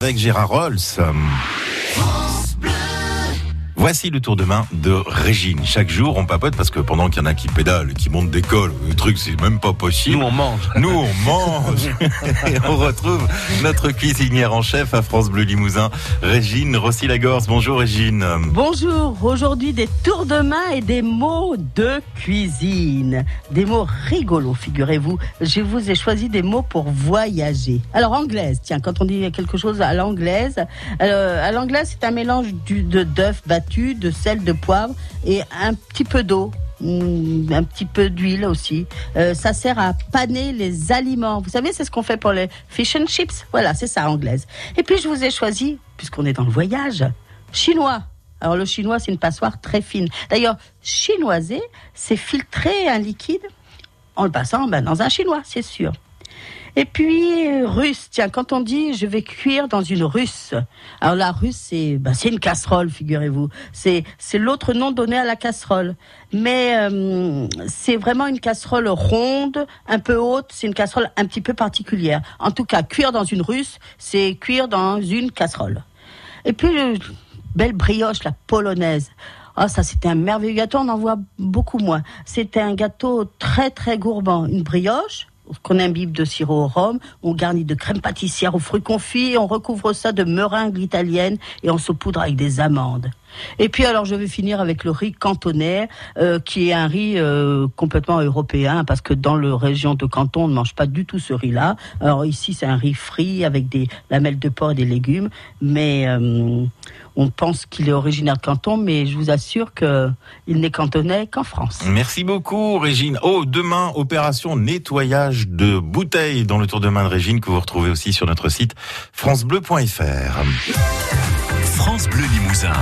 avec Gérard Rolls. Voici le tour de main de Régine. Chaque jour, on papote parce que pendant qu'il y en a qui pédalent, qui montent d'école, le truc, c'est même pas possible. Nous, on mange. Nous, on mange. Et on retrouve notre cuisinière en chef à France Bleu Limousin, Régine Rossi-Lagorce. Bonjour, Régine. Bonjour, aujourd'hui des tours de main et des mots de cuisine. Des mots rigolos, figurez-vous. Je vous ai choisi des mots pour voyager. Alors, anglaise, tiens, quand on dit quelque chose à l'anglaise, euh, à l'anglaise, c'est un mélange du, de d'œufs battus, de sel, de poivre et un petit peu d'eau. Mm, un petit peu d'huile aussi. Euh, ça sert à paner les aliments. Vous savez, c'est ce qu'on fait pour les fish and chips. Voilà, c'est ça, anglaise. Et puis, je vous ai choisi, puisqu'on est dans le voyage, chinois. Alors, le chinois, c'est une passoire très fine. D'ailleurs, chinoiser, c'est filtrer un liquide en le passant ben, dans un chinois, c'est sûr. Et puis euh, russe, tiens, quand on dit je vais cuire dans une russe, alors la russe c'est c'est une casserole, figurez-vous. C'est l'autre nom donné à la casserole, mais euh, c'est vraiment une casserole ronde, un peu haute. C'est une casserole un petit peu particulière. En tout cas, cuire dans une russe, c'est cuire dans une casserole. Et puis le belle brioche, la polonaise. Ah, ça, c'était un merveilleux gâteau. On en voit beaucoup moins. C'était un gâteau très, très gourmand. Une brioche, qu'on imbibe de sirop au rhum, on garnit de crème pâtissière aux fruits confits, on recouvre ça de meringue italienne et on saupoudre avec des amandes. Et puis alors je vais finir avec le riz cantonais, euh, qui est un riz euh, complètement européen, parce que dans la région de Canton, on ne mange pas du tout ce riz-là. Alors ici, c'est un riz frit avec des lamelles de porc et des légumes, mais euh, on pense qu'il est originaire de Canton, mais je vous assure qu'il n'est cantonais qu'en France. Merci beaucoup, Régine. Oh, demain, opération nettoyage de bouteilles dans le tour de main de Régine que vous retrouvez aussi sur notre site francebleu.fr. France Bleu Limousin.